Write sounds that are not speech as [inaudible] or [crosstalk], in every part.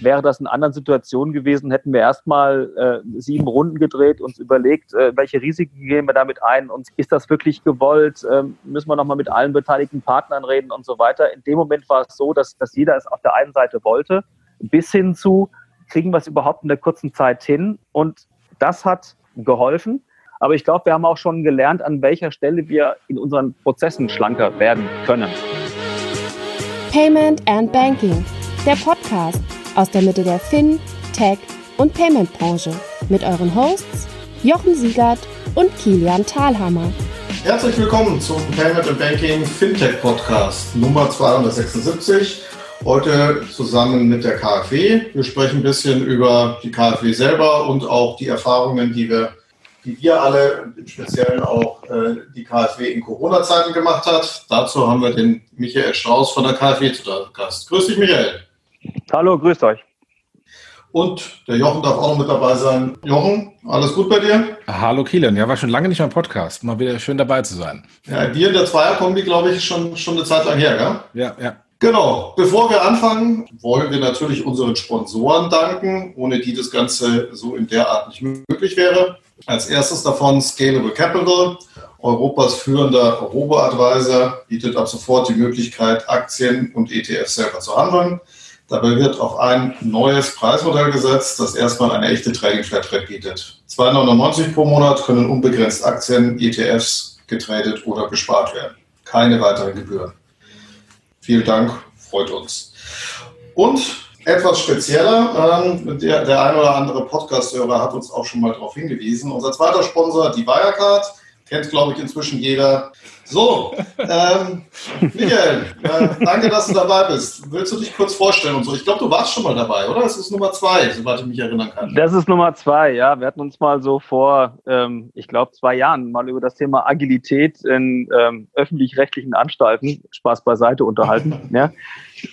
Wäre das in anderen Situationen gewesen, hätten wir erstmal äh, sieben Runden gedreht, uns überlegt, äh, welche Risiken gehen wir damit ein und ist das wirklich gewollt, ähm, müssen wir nochmal mit allen beteiligten Partnern reden und so weiter. In dem Moment war es so, dass, dass jeder es auf der einen Seite wollte, bis hin zu, kriegen wir es überhaupt in der kurzen Zeit hin und das hat geholfen. Aber ich glaube, wir haben auch schon gelernt, an welcher Stelle wir in unseren Prozessen schlanker werden können. Payment and Banking, der Podcast aus der Mitte der Fin, Tech und Payment Branche mit euren Hosts Jochen Siegert und Kilian Thalhammer. Herzlich willkommen zum Payment and Banking Fintech Podcast Nummer 276. Heute zusammen mit der KfW. Wir sprechen ein bisschen über die KfW selber und auch die Erfahrungen, die wir die wir alle, im Speziellen auch äh, die KfW in Corona-Zeiten gemacht hat. Dazu haben wir den Michael Strauß von der KfW zu Gast. Grüß dich, Michael. Hallo, grüßt euch. Und der Jochen darf auch noch mit dabei sein. Jochen, alles gut bei dir? Hallo Kilian, ja, war schon lange nicht mehr im Podcast. Mal wieder schön dabei zu sein. Ja, dir in der Zweierkombi, glaube ich, schon, schon eine Zeit lang her, gell? Ja, ja. Genau. Bevor wir anfangen, wollen wir natürlich unseren Sponsoren danken, ohne die das Ganze so in der Art nicht möglich wäre. Als erstes davon Scalable Capital, Europas führender Robo-Advisor, bietet ab sofort die Möglichkeit, Aktien und ETFs selber zu handeln. Dabei wird auf ein neues Preismodell gesetzt, das erstmal eine echte Trading Flatrate bietet. 2,99 pro Monat können unbegrenzt Aktien, ETFs getradet oder bespart werden. Keine weiteren Gebühren. Vielen Dank, freut uns. Und etwas spezieller, ähm, der, der ein oder andere Podcast-Hörer hat uns auch schon mal darauf hingewiesen. Unser zweiter Sponsor, die Wirecard, kennt, glaube ich, inzwischen jeder. So, ähm, Michael, äh, danke, dass du dabei bist. Willst du dich kurz vorstellen und so? Ich glaube, du warst schon mal dabei, oder? Es ist Nummer zwei, soweit ich mich erinnern kann. Das ist Nummer zwei, ja. Wir hatten uns mal so vor, ähm, ich glaube, zwei Jahren mal über das Thema Agilität in ähm, öffentlich-rechtlichen Anstalten, Spaß beiseite, unterhalten. [laughs] ja.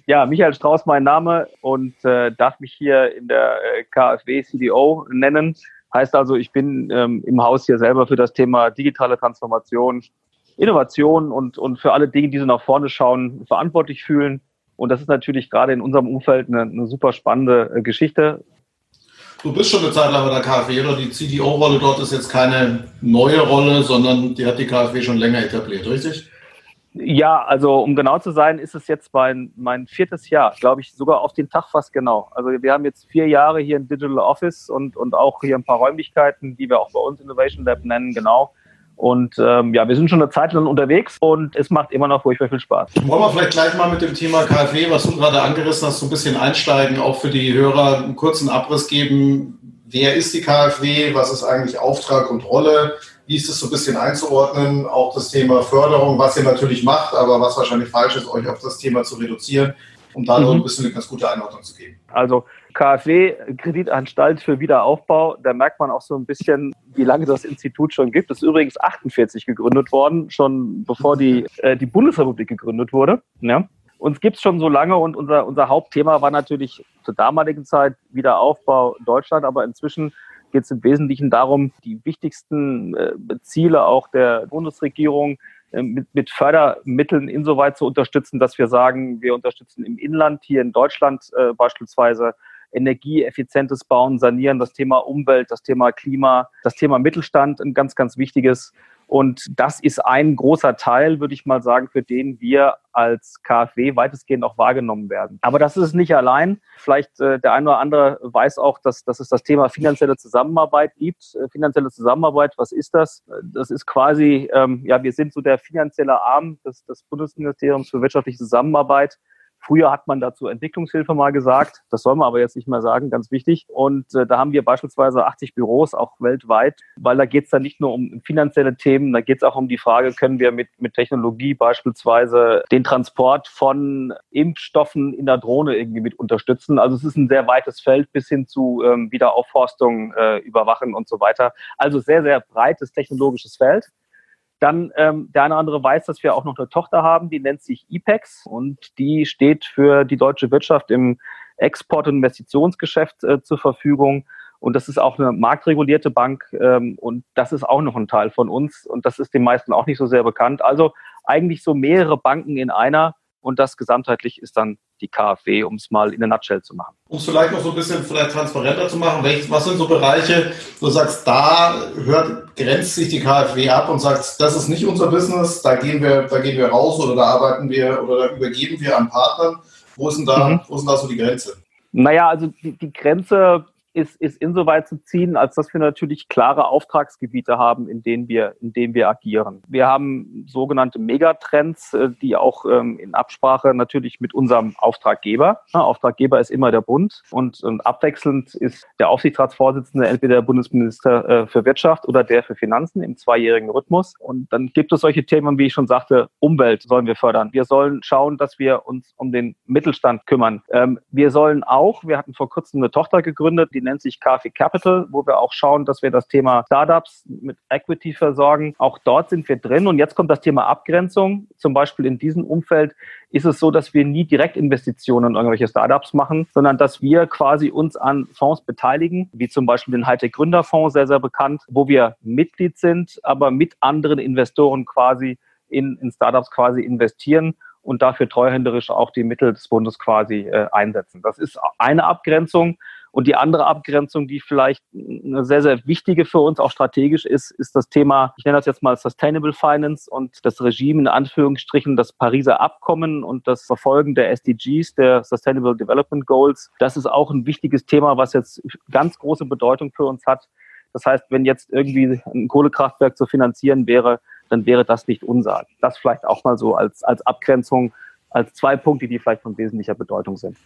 ja, Michael Strauß, mein Name und äh, darf mich hier in der äh, KfW CDO nennen. Heißt also, ich bin ähm, im Haus hier selber für das Thema digitale Transformation, Innovation und, und für alle Dinge, die so nach vorne schauen, verantwortlich fühlen. Und das ist natürlich gerade in unserem Umfeld eine, eine super spannende äh, Geschichte. Du bist schon eine Zeit lang bei der KfW, oder? Die CDO-Rolle dort ist jetzt keine neue Rolle, sondern die hat die KfW schon länger etabliert, richtig? Ja, also um genau zu sein, ist es jetzt mein, mein viertes Jahr, glaube ich, sogar auf den Tag fast genau. Also wir haben jetzt vier Jahre hier ein Digital Office und, und auch hier ein paar Räumlichkeiten, die wir auch bei uns Innovation Lab nennen, genau. Und ähm, ja, wir sind schon eine Zeit lang unterwegs und es macht immer noch furchtbar viel Spaß. Wollen wir vielleicht gleich mal mit dem Thema KfW, was du gerade angerissen hast, so ein bisschen einsteigen, auch für die Hörer einen kurzen Abriss geben. Wer ist die KfW? Was ist eigentlich Auftrag und Rolle? Wie ist es so ein bisschen einzuordnen? Auch das Thema Förderung, was ihr natürlich macht, aber was wahrscheinlich falsch ist, euch auf das Thema zu reduzieren, um da mhm. ein bisschen eine ganz gute Einordnung zu geben. Also KfW, Kreditanstalt für Wiederaufbau, da merkt man auch so ein bisschen, wie lange das Institut schon gibt. Das ist übrigens 48 gegründet worden, schon bevor die, äh, die Bundesrepublik gegründet wurde. Ja. Uns gibt es schon so lange und unser, unser Hauptthema war natürlich zur damaligen Zeit Wiederaufbau Deutschland, aber inzwischen geht es im Wesentlichen darum, die wichtigsten äh, Ziele auch der Bundesregierung mit, mit Fördermitteln insoweit zu unterstützen, dass wir sagen, wir unterstützen im Inland, hier in Deutschland äh, beispielsweise energieeffizientes Bauen, Sanieren, das Thema Umwelt, das Thema Klima, das Thema Mittelstand, ein ganz, ganz wichtiges. Und das ist ein großer Teil, würde ich mal sagen, für den wir als KfW weitestgehend auch wahrgenommen werden. Aber das ist es nicht allein. Vielleicht äh, der eine oder andere weiß auch, dass, dass es das Thema finanzielle Zusammenarbeit gibt. Äh, finanzielle Zusammenarbeit, was ist das? Das ist quasi, ähm, ja, wir sind so der finanzielle Arm des, des Bundesministeriums für wirtschaftliche Zusammenarbeit. Früher hat man dazu Entwicklungshilfe mal gesagt. Das soll man aber jetzt nicht mehr sagen, ganz wichtig. Und äh, da haben wir beispielsweise 80 Büros, auch weltweit, weil da geht es dann nicht nur um finanzielle Themen, da geht es auch um die Frage, können wir mit, mit Technologie beispielsweise den Transport von Impfstoffen in der Drohne irgendwie mit unterstützen. Also es ist ein sehr weites Feld bis hin zu ähm, Wiederaufforstung, äh, Überwachen und so weiter. Also sehr, sehr breites technologisches Feld. Dann ähm, der eine oder andere weiß, dass wir auch noch eine Tochter haben, die nennt sich IPEX und die steht für die deutsche Wirtschaft im Export- und Investitionsgeschäft äh, zur Verfügung. Und das ist auch eine marktregulierte Bank ähm, und das ist auch noch ein Teil von uns und das ist den meisten auch nicht so sehr bekannt. Also eigentlich so mehrere Banken in einer und das gesamtheitlich ist dann die KfW, um es mal in der Nutshell zu machen. Um es vielleicht noch so ein bisschen vielleicht transparenter zu machen, was sind so Bereiche, wo du sagst, da hört, grenzt sich die KfW ab und sagt, das ist nicht unser Business, da gehen wir, da gehen wir raus oder da arbeiten wir oder da übergeben wir an Partnern. Wo ist denn da, mhm. wo ist denn da so die Grenze? Naja, also die, die Grenze ist, ist insoweit zu ziehen, als dass wir natürlich klare Auftragsgebiete haben, in denen wir, in denen wir agieren. Wir haben sogenannte Megatrends, äh, die auch ähm, in Absprache natürlich mit unserem Auftraggeber. Auftraggeber ist immer der Bund und, und, abwechselnd ist der Aufsichtsratsvorsitzende entweder der Bundesminister äh, für Wirtschaft oder der für Finanzen im zweijährigen Rhythmus. Und dann gibt es solche Themen, wie ich schon sagte, Umwelt sollen wir fördern. Wir sollen schauen, dass wir uns um den Mittelstand kümmern. Ähm, wir sollen auch, wir hatten vor kurzem eine Tochter gegründet, die nennt sich KfW Capital, wo wir auch schauen, dass wir das Thema Startups mit Equity versorgen. Auch dort sind wir drin. Und jetzt kommt das Thema Abgrenzung. Zum Beispiel in diesem Umfeld ist es so, dass wir nie Direktinvestitionen in irgendwelche Startups machen, sondern dass wir quasi uns an Fonds beteiligen, wie zum Beispiel den Hightech Gründerfonds, sehr, sehr bekannt, wo wir Mitglied sind, aber mit anderen Investoren quasi in, in Startups quasi investieren und dafür treuhänderisch auch die Mittel des Bundes quasi äh, einsetzen. Das ist eine Abgrenzung. Und die andere Abgrenzung, die vielleicht eine sehr, sehr wichtige für uns auch strategisch ist, ist das Thema, ich nenne das jetzt mal Sustainable Finance und das Regime in Anführungsstrichen, das Pariser Abkommen und das Verfolgen der SDGs, der Sustainable Development Goals. Das ist auch ein wichtiges Thema, was jetzt ganz große Bedeutung für uns hat. Das heißt, wenn jetzt irgendwie ein Kohlekraftwerk zu finanzieren wäre, dann wäre das nicht unser. Das vielleicht auch mal so als, als Abgrenzung, als zwei Punkte, die vielleicht von wesentlicher Bedeutung sind.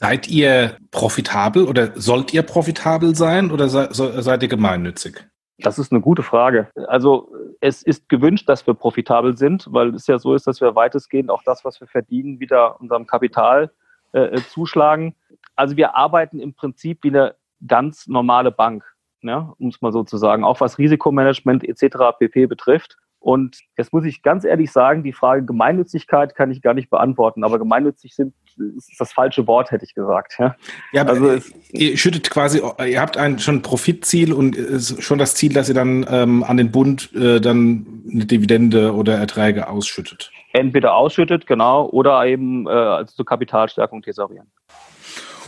Seid ihr profitabel oder sollt ihr profitabel sein oder seid ihr gemeinnützig? Das ist eine gute Frage. Also es ist gewünscht, dass wir profitabel sind, weil es ja so ist, dass wir weitestgehend auch das, was wir verdienen, wieder unserem Kapital äh, äh zuschlagen. Also wir arbeiten im Prinzip wie eine ganz normale Bank, ja, um es mal so zu sagen, auch was Risikomanagement etc. pp betrifft. Und jetzt muss ich ganz ehrlich sagen, die Frage Gemeinnützigkeit kann ich gar nicht beantworten, aber gemeinnützig sind ist das falsche Wort, hätte ich gesagt. Ja, ja aber also ihr schüttet quasi, ihr habt ein schon Profitziel und schon das Ziel, dass ihr dann ähm, an den Bund äh, dann eine Dividende oder Erträge ausschüttet. Entweder ausschüttet, genau, oder eben äh, also zur Kapitalstärkung tesorieren.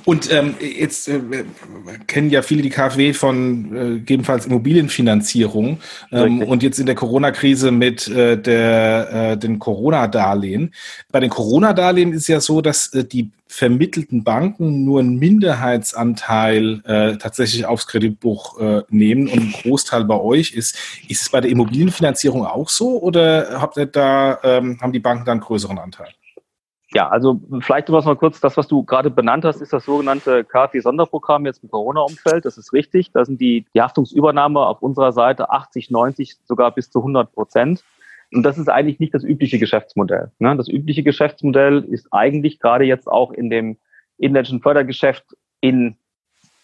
Und ähm, jetzt äh, kennen ja viele die KfW von äh, gegebenenfalls Immobilienfinanzierung ähm, und jetzt in der Corona-Krise mit äh, der, äh, den Corona-Darlehen. Bei den Corona-Darlehen ist ja so, dass äh, die vermittelten Banken nur einen Minderheitsanteil äh, tatsächlich aufs Kreditbuch äh, nehmen und ein Großteil bei euch ist. Ist es bei der Immobilienfinanzierung auch so oder habt ihr da, ähm, haben die Banken da einen größeren Anteil? Ja, also vielleicht was mal kurz, das, was du gerade benannt hast, ist das sogenannte KfW-Sonderprogramm jetzt im Corona-Umfeld. Das ist richtig. Da sind die, die Haftungsübernahme auf unserer Seite 80, 90, sogar bis zu 100 Prozent. Und das ist eigentlich nicht das übliche Geschäftsmodell. Ne? Das übliche Geschäftsmodell ist eigentlich gerade jetzt auch in dem inländischen Fördergeschäft in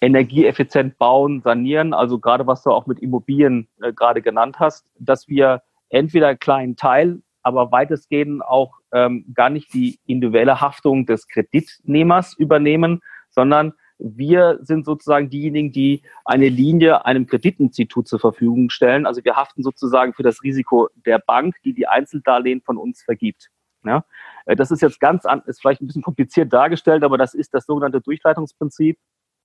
energieeffizient bauen, sanieren, also gerade was du auch mit Immobilien äh, gerade genannt hast, dass wir entweder einen kleinen Teil aber weitestgehend auch ähm, gar nicht die individuelle Haftung des Kreditnehmers übernehmen, sondern wir sind sozusagen diejenigen, die eine Linie einem Kreditinstitut zur Verfügung stellen. Also wir haften sozusagen für das Risiko der Bank, die die Einzeldarlehen von uns vergibt. Ja? Äh, das ist jetzt ganz, an, ist vielleicht ein bisschen kompliziert dargestellt, aber das ist das sogenannte Durchleitungsprinzip.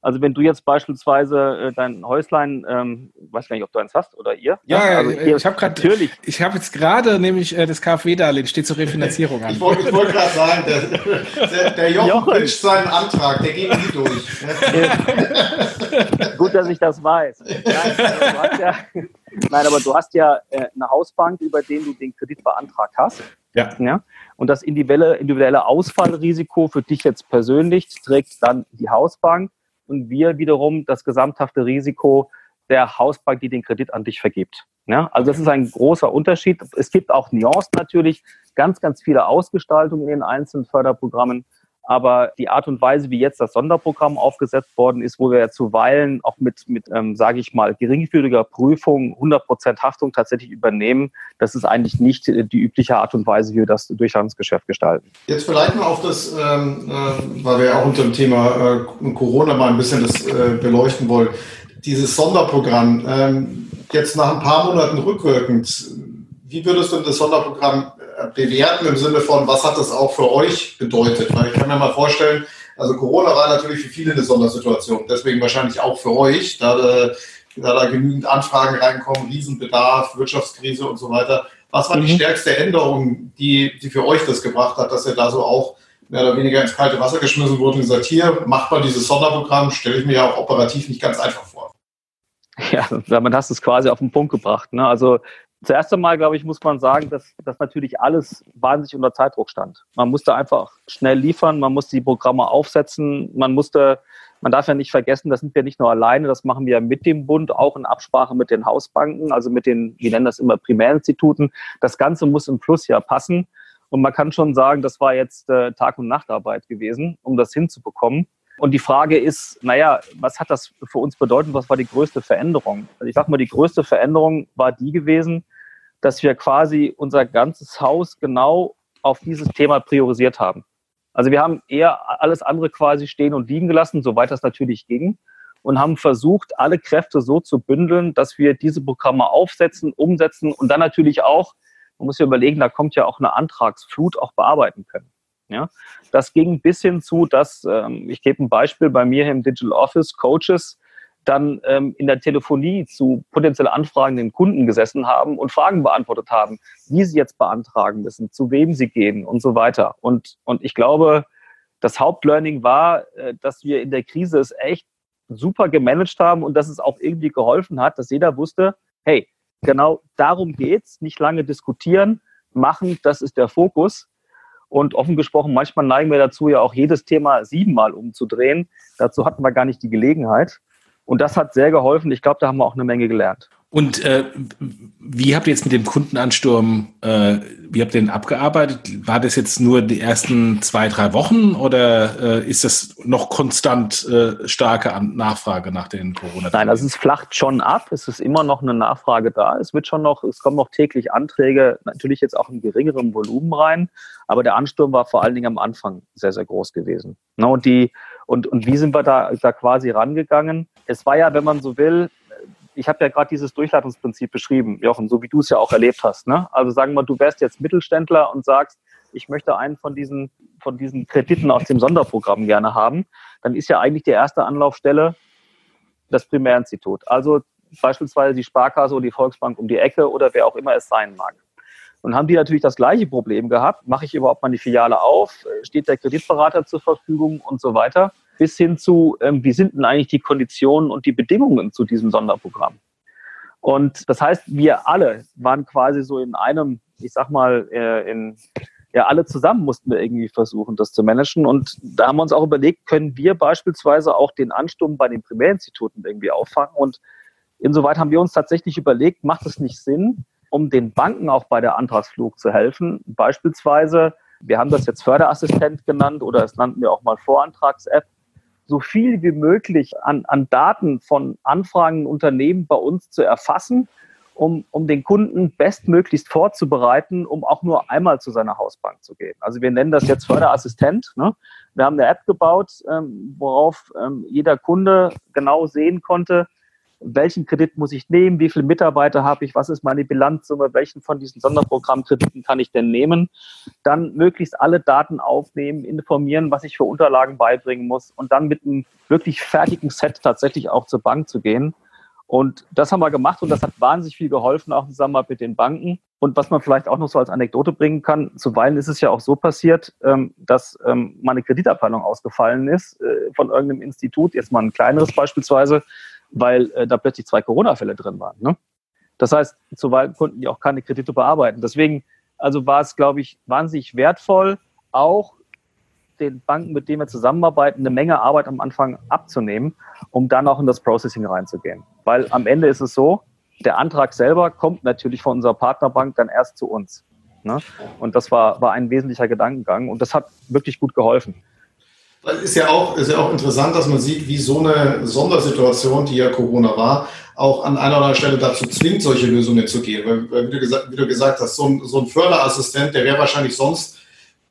Also wenn du jetzt beispielsweise äh, dein Häuslein, ähm, weiß gar nicht, ob du eins hast oder ihr. Ja, also äh, ich habe gerade, natürlich. Ich habe jetzt gerade nämlich äh, das KfW-Darlehen steht zur Refinanzierung an. Ich wollte wollt gerade sagen, der, der, der Jochen, Jochen. wünscht seinen Antrag, der geht nie durch. [laughs] Gut, dass ich das weiß. Nein, also ja, nein, aber du hast ja äh, eine Hausbank, über den du den Kredit beantragt hast. Ja. ja. Und das individuelle, individuelle Ausfallrisiko für dich jetzt persönlich trägt dann die Hausbank und wir wiederum das gesamthafte Risiko der Hausbank, die den Kredit an dich vergibt. Ja, also das ist ein großer Unterschied. Es gibt auch Nuancen natürlich, ganz, ganz viele Ausgestaltungen in den einzelnen Förderprogrammen. Aber die Art und Weise, wie jetzt das Sonderprogramm aufgesetzt worden ist, wo wir ja zuweilen auch mit, mit ähm, sage ich mal, geringfügiger Prüfung 100% Haftung tatsächlich übernehmen, das ist eigentlich nicht äh, die übliche Art und Weise, wie wir das Durchhandelsgeschäft gestalten. Jetzt vielleicht mal auf das, ähm, äh, weil wir ja auch unter dem Thema äh, Corona mal ein bisschen das äh, beleuchten wollen, dieses Sonderprogramm, ähm, jetzt nach ein paar Monaten rückwirkend, wie würdest du das Sonderprogramm bewerten im Sinne von, was hat das auch für euch bedeutet? Weil ich kann mir mal vorstellen, also Corona war natürlich für viele eine Sondersituation, deswegen wahrscheinlich auch für euch, da, da, da genügend Anfragen reinkommen, Riesenbedarf, Wirtschaftskrise und so weiter. Was war mhm. die stärkste Änderung, die, die für euch das gebracht hat, dass ihr da so auch mehr oder weniger ins kalte Wasser geschmissen wurde und gesagt, hier, macht mal dieses Sonderprogramm, stelle ich mir ja auch operativ nicht ganz einfach vor. Ja, damit hast du es quasi auf den Punkt gebracht. Ne? Also zuerst einmal, glaube ich, muss man sagen, dass, dass natürlich alles wahnsinnig unter Zeitdruck stand. Man musste einfach schnell liefern, man musste die Programme aufsetzen, man musste, man darf ja nicht vergessen, das sind wir nicht nur alleine, das machen wir mit dem Bund, auch in Absprache mit den Hausbanken, also mit den, wir nennen das immer Primärinstituten. Das Ganze muss im Plusjahr passen. Und man kann schon sagen, das war jetzt äh, Tag- und Nachtarbeit gewesen, um das hinzubekommen. Und die Frage ist, naja, was hat das für uns bedeutet? Was war die größte Veränderung? Also ich sag mal, die größte Veränderung war die gewesen, dass wir quasi unser ganzes Haus genau auf dieses Thema priorisiert haben. Also wir haben eher alles andere quasi stehen und liegen gelassen, soweit das natürlich ging, und haben versucht, alle Kräfte so zu bündeln, dass wir diese Programme aufsetzen, umsetzen und dann natürlich auch man muss ja überlegen, da kommt ja auch eine Antragsflut auch bearbeiten können. Ja, das ging bis hin zu, dass, ähm, ich gebe ein Beispiel, bei mir im Digital Office Coaches dann ähm, in der Telefonie zu potenziell anfragenden Kunden gesessen haben und Fragen beantwortet haben, wie sie jetzt beantragen müssen, zu wem sie gehen und so weiter. Und, und ich glaube, das Hauptlearning war, äh, dass wir in der Krise es echt super gemanagt haben und dass es auch irgendwie geholfen hat, dass jeder wusste, hey, genau darum geht's. Nicht lange diskutieren, machen, das ist der Fokus. Und offen gesprochen, manchmal neigen wir dazu, ja auch jedes Thema siebenmal umzudrehen. Dazu hatten wir gar nicht die Gelegenheit. Und das hat sehr geholfen. Ich glaube, da haben wir auch eine Menge gelernt. Und äh, wie habt ihr jetzt mit dem Kundenansturm, äh, wie habt ihr den abgearbeitet? War das jetzt nur die ersten zwei, drei Wochen oder äh, ist das noch konstant äh, starke Nachfrage nach den corona -Tagen? Nein, also es flacht schon ab. Es ist immer noch eine Nachfrage da. Es wird schon noch, es kommen noch täglich Anträge, natürlich jetzt auch in geringerem Volumen rein. Aber der Ansturm war vor allen Dingen am Anfang sehr, sehr groß gewesen. Ne, und die, und, und wie sind wir da, da quasi rangegangen? Es war ja, wenn man so will, ich habe ja gerade dieses Durchleitungsprinzip beschrieben, Jochen, so wie du es ja auch erlebt hast. Ne? Also sagen wir, du wärst jetzt Mittelständler und sagst, ich möchte einen von diesen, von diesen Krediten aus dem Sonderprogramm gerne haben, dann ist ja eigentlich die erste Anlaufstelle das Primärinstitut. Also beispielsweise die Sparkasse oder die Volksbank um die Ecke oder wer auch immer es sein mag. Und haben die natürlich das gleiche Problem gehabt. Mache ich überhaupt mal die Filiale auf? Steht der Kreditberater zur Verfügung und so weiter? Bis hin zu, ähm, wie sind denn eigentlich die Konditionen und die Bedingungen zu diesem Sonderprogramm. Und das heißt, wir alle waren quasi so in einem, ich sag mal, äh, in, ja, alle zusammen mussten wir irgendwie versuchen, das zu managen. Und da haben wir uns auch überlegt, können wir beispielsweise auch den Ansturm bei den Primärinstituten irgendwie auffangen? Und insoweit haben wir uns tatsächlich überlegt, macht es nicht Sinn, um den Banken auch bei der Antragsflug zu helfen, beispielsweise, wir haben das jetzt Förderassistent genannt oder es nannten wir auch mal Vorantrags-App, so viel wie möglich an, an Daten von anfragenden Unternehmen bei uns zu erfassen, um, um den Kunden bestmöglichst vorzubereiten, um auch nur einmal zu seiner Hausbank zu gehen. Also wir nennen das jetzt Förderassistent. Ne? Wir haben eine App gebaut, ähm, worauf ähm, jeder Kunde genau sehen konnte, welchen Kredit muss ich nehmen, wie viele Mitarbeiter habe ich, was ist meine Bilanzsumme, welchen von diesen Sonderprogrammkrediten kann ich denn nehmen, dann möglichst alle Daten aufnehmen, informieren, was ich für Unterlagen beibringen muss und dann mit einem wirklich fertigen Set tatsächlich auch zur Bank zu gehen. Und das haben wir gemacht und das hat wahnsinnig viel geholfen, auch zusammen mit den Banken. Und was man vielleicht auch noch so als Anekdote bringen kann, zuweilen ist es ja auch so passiert, ähm, dass ähm, meine Kreditabteilung ausgefallen ist äh, von irgendeinem Institut, jetzt mal ein kleineres beispielsweise, weil äh, da plötzlich zwei Corona-Fälle drin waren. Ne? Das heißt, zuweilen konnten die auch keine Kredite bearbeiten. Deswegen also war es, glaube ich, wahnsinnig wertvoll, auch den Banken, mit denen wir zusammenarbeiten, eine Menge Arbeit am Anfang abzunehmen, um dann auch in das Processing reinzugehen. Weil am Ende ist es so, der Antrag selber kommt natürlich von unserer Partnerbank dann erst zu uns. Ne? Und das war, war ein wesentlicher Gedankengang und das hat wirklich gut geholfen. Ist ja, auch, ist ja auch interessant, dass man sieht, wie so eine Sondersituation, die ja Corona war, auch an einer oder anderen Stelle dazu zwingt, solche Lösungen zu gehen. Weil, weil wie, du gesagt, wie, du gesagt, hast, so ein, so ein Förderassistent, der wäre wahrscheinlich sonst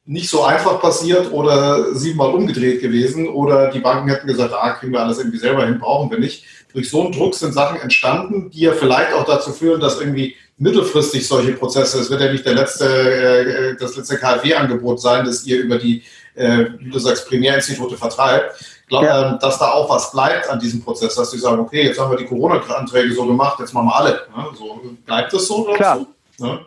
nicht so einfach passiert oder siebenmal umgedreht gewesen oder die Banken hätten gesagt, ah, kriegen wir alles irgendwie selber hin, brauchen wir nicht. Durch so einen Druck sind Sachen entstanden, die ja vielleicht auch dazu führen, dass irgendwie mittelfristig solche Prozesse, es wird ja nicht der letzte, äh, das letzte KfW-Angebot sein, das ihr über die, äh, wie du sagst, Primärinstitute vertreibt, glaub, ja. ähm, dass da auch was bleibt an diesem Prozess, dass die sagen, okay, jetzt haben wir die Corona-Anträge so gemacht, jetzt machen wir alle. Ne? So, bleibt das so? Klar. So? Ne?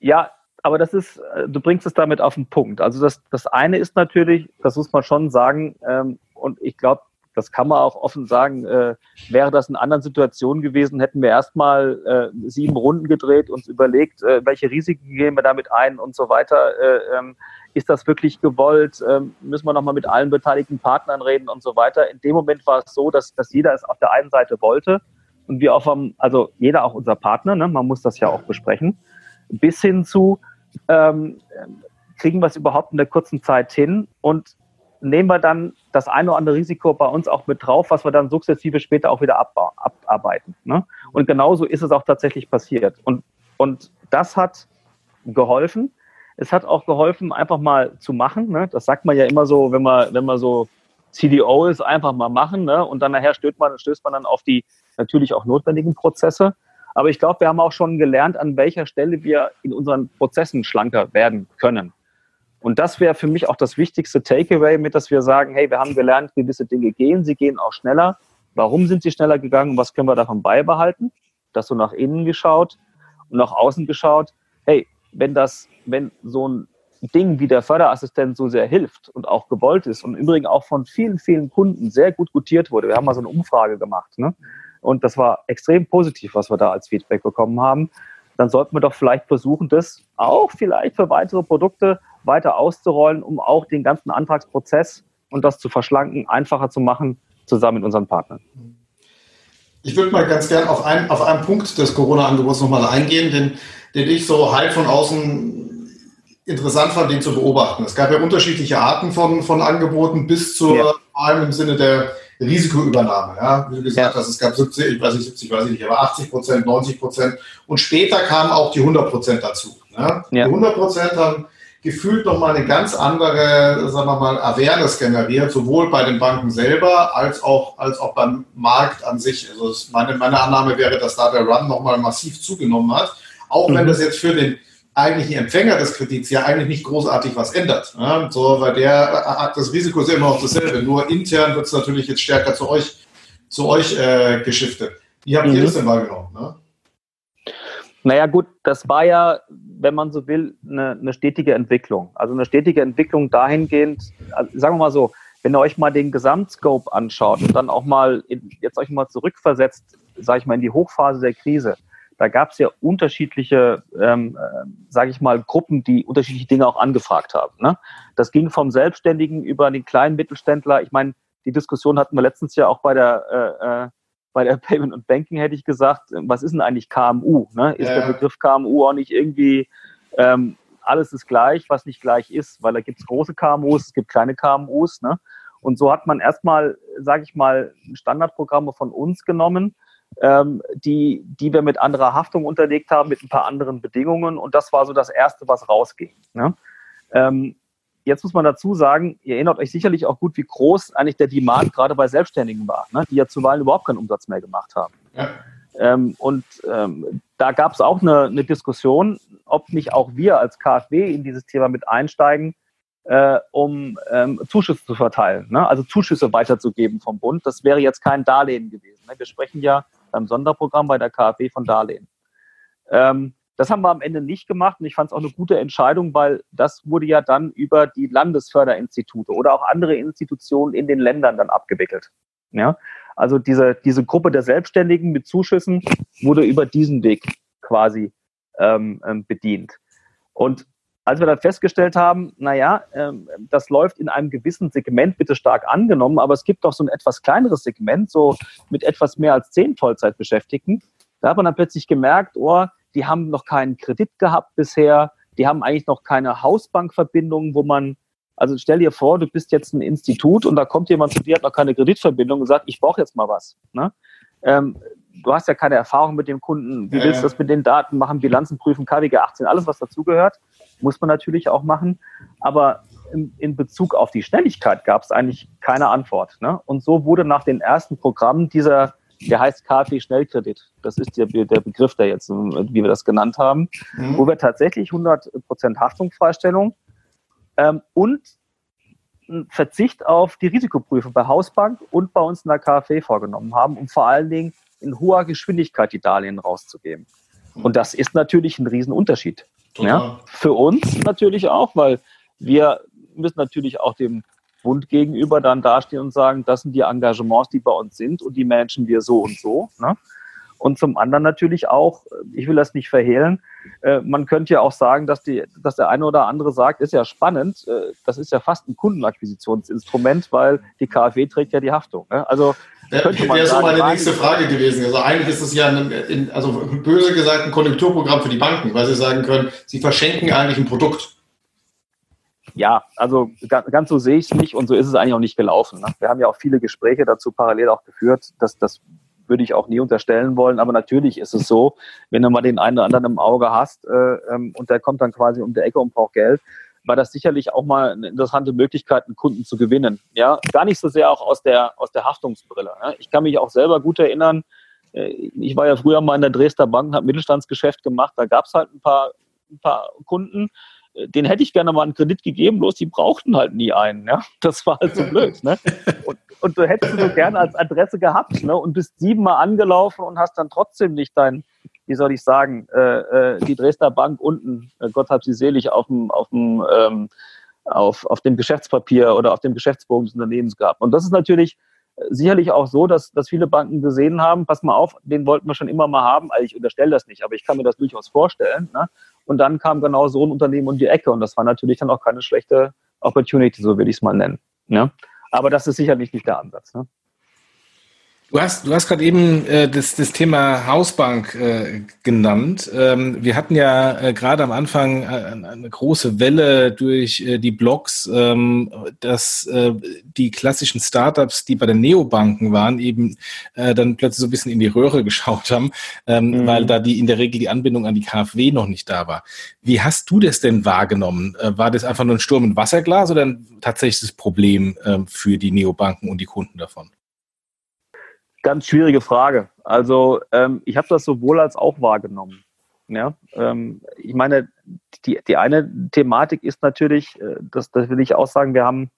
Ja, aber das ist, äh, du bringst es damit auf den Punkt. Also das, das eine ist natürlich, das muss man schon sagen, ähm, und ich glaube, das kann man auch offen sagen, äh, wäre das in anderen Situationen gewesen, hätten wir erstmal äh, sieben Runden gedreht, uns überlegt, äh, welche Risiken gehen wir damit ein und so weiter. Äh, ähm, ist das wirklich gewollt? Ähm, müssen wir nochmal mit allen beteiligten Partnern reden und so weiter. In dem Moment war es so, dass, dass jeder es auf der einen Seite wollte und wir auch vom, also jeder auch unser Partner, ne? man muss das ja auch besprechen, bis hin zu, ähm, kriegen wir es überhaupt in der kurzen Zeit hin und nehmen wir dann das eine oder andere Risiko bei uns auch mit drauf, was wir dann sukzessive später auch wieder abarbeiten. Ne? Und genauso ist es auch tatsächlich passiert. Und, und das hat geholfen. Es hat auch geholfen, einfach mal zu machen. Ne? Das sagt man ja immer so, wenn man, wenn man so CDO ist, einfach mal machen. Ne? Und dann nachher stößt man, stößt man dann auf die natürlich auch notwendigen Prozesse. Aber ich glaube, wir haben auch schon gelernt, an welcher Stelle wir in unseren Prozessen schlanker werden können. Und das wäre für mich auch das wichtigste Takeaway, mit dass wir sagen, hey, wir haben gelernt, gewisse Dinge gehen, sie gehen auch schneller. Warum sind sie schneller gegangen? Was können wir davon beibehalten? Das so nach innen geschaut und nach außen geschaut. Hey, wenn das, wenn so ein Ding wie der Förderassistent so sehr hilft und auch gewollt ist und im Übrigen auch von vielen, vielen Kunden sehr gut gutiert wurde. Wir haben mal so eine Umfrage gemacht, ne? Und das war extrem positiv, was wir da als Feedback bekommen haben. Dann sollten wir doch vielleicht versuchen, das auch vielleicht für weitere Produkte weiter auszurollen, um auch den ganzen Antragsprozess und das zu verschlanken, einfacher zu machen, zusammen mit unseren Partnern. Ich würde mal ganz gern auf, ein, auf einen Punkt des Corona-Angebots nochmal eingehen, den, den ich so halb von außen interessant fand, den zu beobachten. Es gab ja unterschiedliche Arten von, von Angeboten bis zur, ja. vor allem im Sinne der Risikoübernahme. Ja? Wie du gesagt ja. hast, es gab 70, ich weiß nicht, 70, weiß ich nicht, aber 80 Prozent, 90 Prozent. Und später kamen auch die 100 Prozent dazu. Ja? ja. Die 100 Prozent haben gefühlt nochmal eine ganz andere, sagen wir mal, Awareness generiert, sowohl bei den Banken selber als auch, als auch beim Markt an sich. Also meine, meine Annahme wäre, dass da der Run nochmal massiv zugenommen hat. Auch mhm. wenn das jetzt für den eigentlichen Empfänger des Kredits ja eigentlich nicht großartig was ändert. Ja? So, weil der hat das Risiko ist immer noch dasselbe. Nur intern wird es natürlich jetzt stärker zu euch, zu euch äh, geschiftet. Wie habt mhm. ihr das denn wahrgenommen? Ne? Naja gut, das war ja, wenn man so will, eine, eine stetige Entwicklung. Also eine stetige Entwicklung dahingehend, also sagen wir mal so, wenn ihr euch mal den Gesamtscope anschaut und dann auch mal, in, jetzt euch mal zurückversetzt, sage ich mal, in die Hochphase der Krise, da gab es ja unterschiedliche, ähm, äh, sage ich mal, Gruppen, die unterschiedliche Dinge auch angefragt haben. Ne? Das ging vom Selbstständigen über den kleinen Mittelständler. Ich meine, die Diskussion hatten wir letztens ja auch bei der äh, äh bei der [laughs] Payment und Banking hätte ich gesagt, was ist denn eigentlich KMU? Ne? Ist ja. der Begriff KMU auch nicht irgendwie ähm, alles ist gleich, was nicht gleich ist, weil da gibt es große KMUs, es gibt kleine KMUs. Ne? Und so hat man erstmal, sage ich mal, Standardprogramme von uns genommen, ähm, die, die wir mit anderer Haftung unterlegt haben, mit ein paar anderen Bedingungen. Und das war so das Erste, was rausging. Ne? Ähm, Jetzt muss man dazu sagen, ihr erinnert euch sicherlich auch gut, wie groß eigentlich der Demand gerade bei Selbstständigen war, ne? die ja zuweilen überhaupt keinen Umsatz mehr gemacht haben. Ja. Ähm, und ähm, da gab es auch eine, eine, Diskussion, ob nicht auch wir als KfW in dieses Thema mit einsteigen, äh, um ähm, Zuschüsse zu verteilen, ne? also Zuschüsse weiterzugeben vom Bund. Das wäre jetzt kein Darlehen gewesen. Ne? Wir sprechen ja beim Sonderprogramm bei der KfW von Darlehen. Ähm, das haben wir am Ende nicht gemacht und ich fand es auch eine gute Entscheidung, weil das wurde ja dann über die Landesförderinstitute oder auch andere Institutionen in den Ländern dann abgewickelt. Ja? Also diese, diese Gruppe der Selbstständigen mit Zuschüssen wurde über diesen Weg quasi ähm, ähm, bedient. Und als wir dann festgestellt haben, naja, ähm, das läuft in einem gewissen Segment bitte stark angenommen, aber es gibt doch so ein etwas kleineres Segment, so mit etwas mehr als zehn Vollzeitbeschäftigten, da hat man dann plötzlich gemerkt, oh, die haben noch keinen Kredit gehabt bisher, die haben eigentlich noch keine Hausbankverbindung, wo man, also stell dir vor, du bist jetzt ein Institut und da kommt jemand zu dir, hat noch keine Kreditverbindung und sagt, ich brauche jetzt mal was. Ne? Ähm, du hast ja keine Erfahrung mit dem Kunden, wie willst du das mit den Daten machen, Bilanzen prüfen, KWG 18, alles was dazugehört, muss man natürlich auch machen, aber in, in Bezug auf die Schnelligkeit gab es eigentlich keine Antwort. Ne? Und so wurde nach den ersten Programmen dieser der heißt KfW-Schnellkredit. Das ist der, der Begriff, der jetzt, wie wir das genannt haben, mhm. wo wir tatsächlich 100% Haftungsfreistellung ähm, und Verzicht auf die Risikoprüfung bei Hausbank und bei uns in der KfW vorgenommen haben, um vor allen Dingen in hoher Geschwindigkeit die Darlehen rauszugeben. Und das ist natürlich ein Riesenunterschied. Ja? Für uns natürlich auch, weil wir müssen natürlich auch dem Bund gegenüber dann dastehen und sagen, das sind die Engagements, die bei uns sind und die managen wir so und so. Ne? Und zum anderen natürlich auch, ich will das nicht verhehlen, äh, man könnte ja auch sagen, dass, die, dass der eine oder andere sagt, ist ja spannend, äh, das ist ja fast ein Kundenakquisitionsinstrument, weil die KfW trägt ja die Haftung. Ne? Also man Wäre so meine nächste Frage gewesen. Also eigentlich ist es ja, ein, also böse gesagt, ein Konjunkturprogramm für die Banken, weil sie sagen können, sie verschenken eigentlich ein Produkt. Ja, also ganz so sehe ich es nicht und so ist es eigentlich auch nicht gelaufen. Ne? Wir haben ja auch viele Gespräche dazu parallel auch geführt, dass das würde ich auch nie unterstellen wollen, aber natürlich ist es so, wenn du mal den einen oder anderen im Auge hast äh, ähm, und der kommt dann quasi um die Ecke und braucht Geld, war das sicherlich auch mal eine interessante Möglichkeit, einen Kunden zu gewinnen. Ja, gar nicht so sehr auch aus der, aus der Haftungsbrille. Ja? Ich kann mich auch selber gut erinnern, äh, ich war ja früher mal in der Dresdner Bank habe Mittelstandsgeschäft gemacht, da gab es halt ein paar, ein paar Kunden, den hätte ich gerne mal einen Kredit gegeben, bloß die brauchten halt nie einen. Ja? Das war halt so blöd. Ne? [laughs] Und, und du hättest du so gerne als Adresse gehabt ne? und bist siebenmal angelaufen und hast dann trotzdem nicht dein, wie soll ich sagen, äh, äh, die Dresdner Bank unten, äh, Gott hab sie selig, auf dem, auf dem, ähm, auf, auf dem Geschäftspapier oder auf dem Geschäftsbogen des Unternehmens gehabt. Und das ist natürlich sicherlich auch so, dass, dass viele Banken gesehen haben, pass mal auf, den wollten wir schon immer mal haben. Also ich unterstelle das nicht, aber ich kann mir das durchaus vorstellen. Ne? Und dann kam genau so ein Unternehmen um die Ecke und das war natürlich dann auch keine schlechte Opportunity, so würde ich es mal nennen. Ne? Aber das ist sicherlich nicht der Ansatz. Ne? Du hast, du hast gerade eben äh, das, das Thema Hausbank äh, genannt. Ähm, wir hatten ja äh, gerade am Anfang äh, eine große Welle durch äh, die Blogs, ähm, dass äh, die klassischen Startups, die bei den Neobanken waren, eben äh, dann plötzlich so ein bisschen in die Röhre [laughs] geschaut haben, ähm, mhm. weil da die in der Regel die Anbindung an die KfW noch nicht da war. Wie hast du das denn wahrgenommen? Äh, war das einfach nur ein Sturm im Wasserglas oder ein tatsächliches Problem äh, für die Neobanken und die Kunden davon? Ganz schwierige Frage. Also ähm, ich habe das sowohl als auch wahrgenommen. Ja, ähm, ich meine, die, die eine Thematik ist natürlich, äh, das, das will ich auch sagen, wir haben,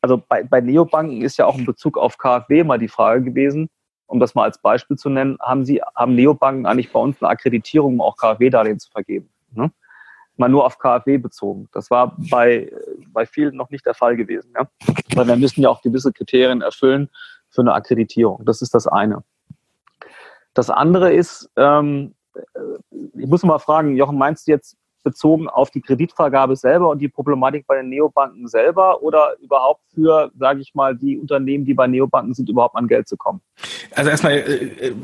also bei, bei Neobanken ist ja auch in Bezug auf KfW mal die Frage gewesen, um das mal als Beispiel zu nennen, haben Sie, haben Neobanken eigentlich bei uns eine Akkreditierung, um auch KfW-Darlehen zu vergeben? Ne? Mal nur auf KfW bezogen. Das war bei, bei vielen noch nicht der Fall gewesen. Ja? Weil wir müssen ja auch gewisse Kriterien erfüllen, für eine Akkreditierung. Das ist das eine. Das andere ist, ähm, ich muss mal fragen, Jochen, meinst du jetzt bezogen auf die Kreditvergabe selber und die Problematik bei den Neobanken selber oder überhaupt für, sage ich mal, die Unternehmen, die bei Neobanken sind, überhaupt an Geld zu kommen? Also erstmal, äh, äh,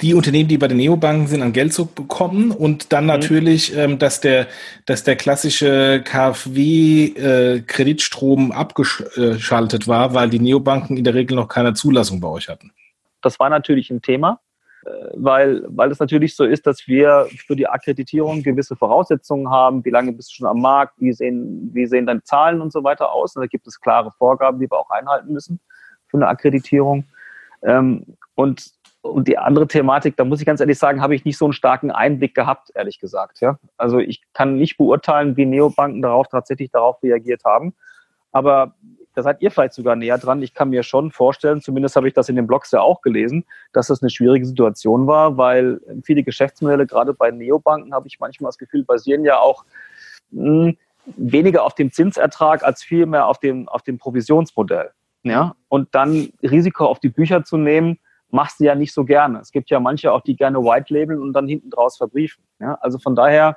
die Unternehmen, die bei den Neobanken sind, an Geld zu bekommen und dann mhm. natürlich, ähm, dass der, dass der klassische KfW-Kreditstrom äh, abgeschaltet war, weil die Neobanken in der Regel noch keine Zulassung bei euch hatten. Das war natürlich ein Thema, äh, weil, weil es natürlich so ist, dass wir für die Akkreditierung gewisse Voraussetzungen haben. Wie lange bist du schon am Markt? Wie sehen, wie sehen deine Zahlen und so weiter aus? Und da gibt es klare Vorgaben, die wir auch einhalten müssen für eine Akkreditierung. Ähm, und und die andere Thematik, da muss ich ganz ehrlich sagen, habe ich nicht so einen starken Einblick gehabt, ehrlich gesagt. Ja? Also ich kann nicht beurteilen, wie Neobanken darauf tatsächlich darauf reagiert haben. Aber da seid ihr vielleicht sogar näher dran. Ich kann mir schon vorstellen, zumindest habe ich das in den Blogs ja auch gelesen, dass das eine schwierige Situation war, weil viele Geschäftsmodelle, gerade bei Neobanken, habe ich manchmal das Gefühl, basieren ja auch mh, hm, weniger auf dem Zinsertrag als vielmehr auf dem, auf dem Provisionsmodell. Ja? Und dann Risiko auf die Bücher zu nehmen, machst du ja nicht so gerne. Es gibt ja manche auch, die gerne White labeln und dann hinten draus verbriefen. Ja, also von daher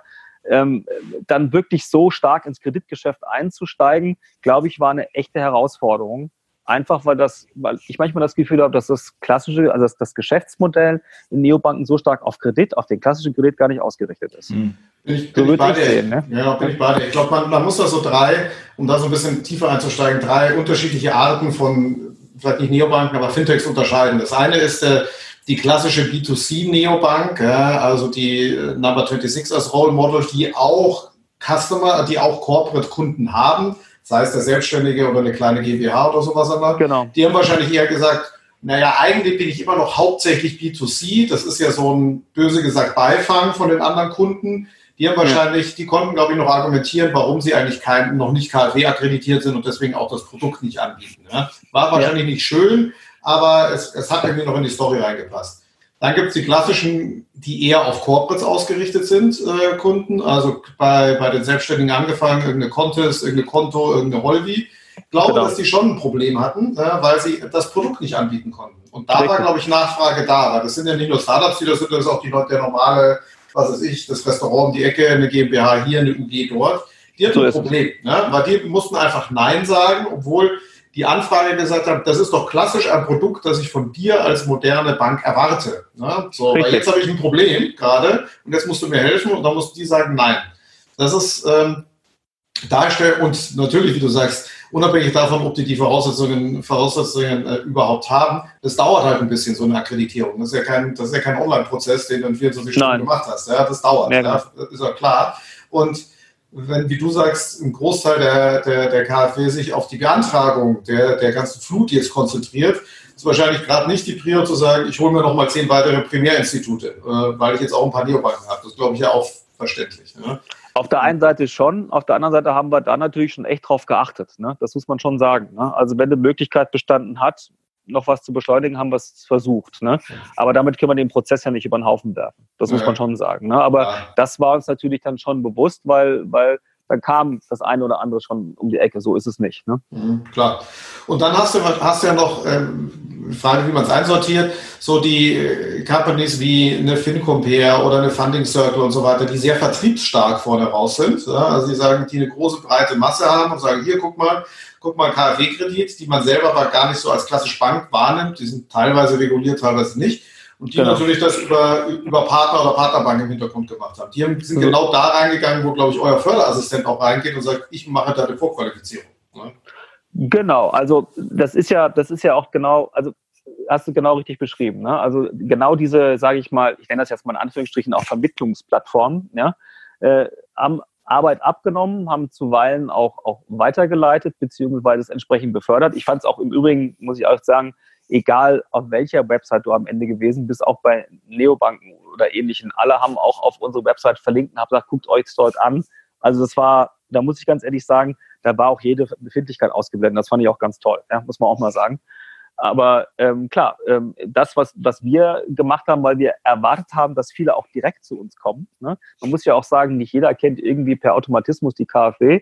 ähm, dann wirklich so stark ins Kreditgeschäft einzusteigen, glaube ich, war eine echte Herausforderung. Einfach weil das, weil ich manchmal das Gefühl habe, dass das klassische, also das, das Geschäftsmodell in Neobanken so stark auf Kredit, auf den klassischen Kredit gar nicht ausgerichtet ist. Hm. Bin ich, bin so ich bei dir. Sehen, ne? Ja, bin ich bei dir. Ich glaube, man, man muss da so drei, um da so ein bisschen tiefer einzusteigen, drei unterschiedliche Arten von vielleicht nicht Neobanken, aber Fintechs unterscheiden. Das eine ist äh, die klassische B2C-Neobank, ja, also die äh, Number 26 als Role Model, die auch Customer, die auch Corporate-Kunden haben, sei es der Selbstständige oder eine kleine GmbH oder sowas. Aber genau. Die haben wahrscheinlich eher gesagt, naja, eigentlich bin ich immer noch hauptsächlich B2C. Das ist ja so ein böse gesagt Beifang von den anderen Kunden. Die haben wahrscheinlich, die konnten, glaube ich, noch argumentieren, warum sie eigentlich kein, noch nicht KfW akkreditiert sind und deswegen auch das Produkt nicht anbieten. Ja? War wahrscheinlich ja. nicht schön, aber es, es hat irgendwie noch in die Story reingepasst. Dann gibt es die klassischen, die eher auf Corporates ausgerichtet sind, äh, Kunden. Also bei, bei den Selbstständigen angefangen, irgendeine Contest, irgendeine Konto, irgendeine Holvi. Ich glaube, genau. dass die schon ein Problem hatten, äh, weil sie das Produkt nicht anbieten konnten. Und da Richtig. war, glaube ich, Nachfrage da, weil das sind ja nicht nur Startups, die das sind, das ist auch die Leute, der normale was weiß ich, das Restaurant um die Ecke, eine GmbH hier, eine UG dort. Die hatten so ein Problem, ne? weil die mussten einfach Nein sagen, obwohl die Anfrage gesagt hat, das ist doch klassisch ein Produkt, das ich von dir als moderne Bank erwarte. Ne? So, weil jetzt habe ich ein Problem gerade und jetzt musst du mir helfen und dann mussten die sagen Nein. Das ist ähm, darstellen und natürlich, wie du sagst, unabhängig davon, ob die die Voraussetzungen, Voraussetzungen äh, überhaupt haben, das dauert halt ein bisschen, so eine Akkreditierung. Das ist ja kein, das ist ja kein Online-Prozess, den du in 24 Stunden gemacht hast. Ja, das dauert, ja, ja, das ist ja klar. Und wenn, wie du sagst, ein Großteil der, der, der KfW sich auf die Beantragung der, der ganzen Flut jetzt konzentriert, ist wahrscheinlich gerade nicht die Prio zu sagen, ich hole mir noch mal zehn weitere Primärinstitute, äh, weil ich jetzt auch ein paar Neobanken habe. Das glaube ich ja auch verständlich. Ne? Auf der einen Seite schon, auf der anderen Seite haben wir da natürlich schon echt drauf geachtet. Ne? Das muss man schon sagen. Ne? Also wenn die Möglichkeit bestanden hat, noch was zu beschleunigen, haben wir es versucht. Ne? Aber damit können wir den Prozess ja nicht über den Haufen werfen. Das ja. muss man schon sagen. Ne? Aber ja. das war uns natürlich dann schon bewusst, weil, weil dann kam das eine oder andere schon um die Ecke. So ist es nicht. Ne? Mhm, klar. Und dann hast du, hast du ja noch, ähm, Frage, wie man es einsortiert, so die äh, Companies wie eine FinCompare oder eine Funding Circle und so weiter, die sehr vertriebsstark vorne raus sind. Ja? Also die sagen, die eine große breite Masse haben und sagen, hier, guck mal, guck mal, KfW-Kredit, die man selber aber gar nicht so als klassisch Bank wahrnimmt. Die sind teilweise reguliert, teilweise nicht. Und die genau. natürlich das über, über Partner oder Partnerbank im Hintergrund gemacht haben. Die sind mhm. genau da reingegangen, wo, glaube ich, euer Förderassistent auch reingeht und sagt, ich mache da eine Vorqualifizierung. Genau, also das ist ja, das ist ja auch genau, also hast du genau richtig beschrieben. Ne? Also genau diese, sage ich mal, ich nenne das jetzt mal in Anführungsstrichen auch Vermittlungsplattformen, ja, äh, haben Arbeit abgenommen, haben zuweilen auch, auch weitergeleitet, beziehungsweise entsprechend befördert. Ich fand es auch im Übrigen, muss ich auch sagen, egal auf welcher Website du am Ende gewesen bist, auch bei Neobanken oder ähnlichen, alle haben auch auf unsere Website verlinkt und haben gesagt, guckt euch dort an. Also das war, da muss ich ganz ehrlich sagen, da war auch jede Befindlichkeit ausgeblendet. Das fand ich auch ganz toll, ja, muss man auch mal sagen. Aber ähm, klar, ähm, das, was, was wir gemacht haben, weil wir erwartet haben, dass viele auch direkt zu uns kommen. Ne? Man muss ja auch sagen, nicht jeder kennt irgendwie per Automatismus die KfW,